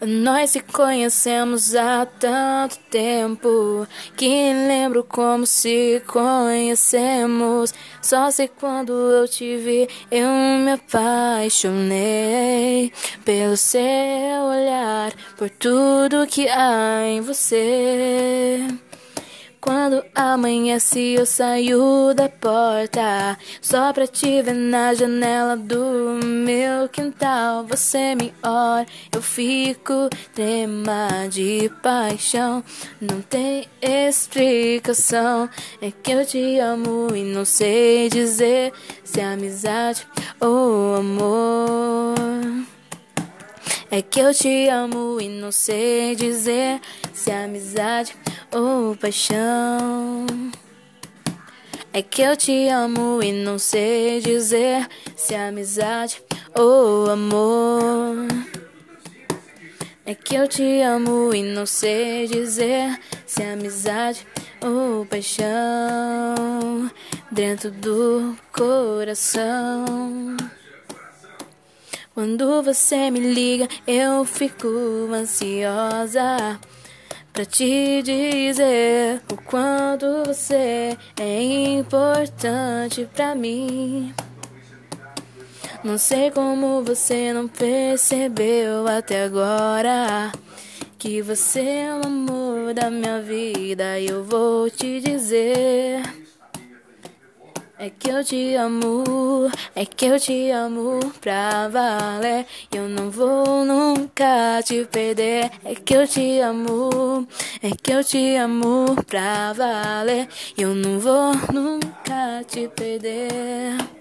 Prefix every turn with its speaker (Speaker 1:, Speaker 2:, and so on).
Speaker 1: Nós se conhecemos há tanto tempo que lembro como se conhecemos. Só sei quando eu te vi, eu me apaixonei pelo seu olhar, por tudo que há em você. Quando amanhece eu saio da porta. Só pra te ver na janela do meu quintal. Você me olha, eu fico trema de paixão. Não tem explicação. É que eu te amo e não sei dizer Se é amizade ou amor. É que eu te amo e não sei dizer se é amizade ou paixão. É que eu te amo e não sei dizer se é amizade ou amor. É que eu te amo e não sei dizer se é amizade ou paixão dentro do coração. Quando você me liga, eu fico ansiosa pra te dizer o quanto você é importante pra mim. Não sei como você não percebeu até agora que você é o amor da minha vida. E eu vou te dizer. É que eu te amo, é que eu te amo pra valer. Eu não vou nunca te perder. É que eu te amo, é que eu te amo pra valer. Eu não vou nunca te perder.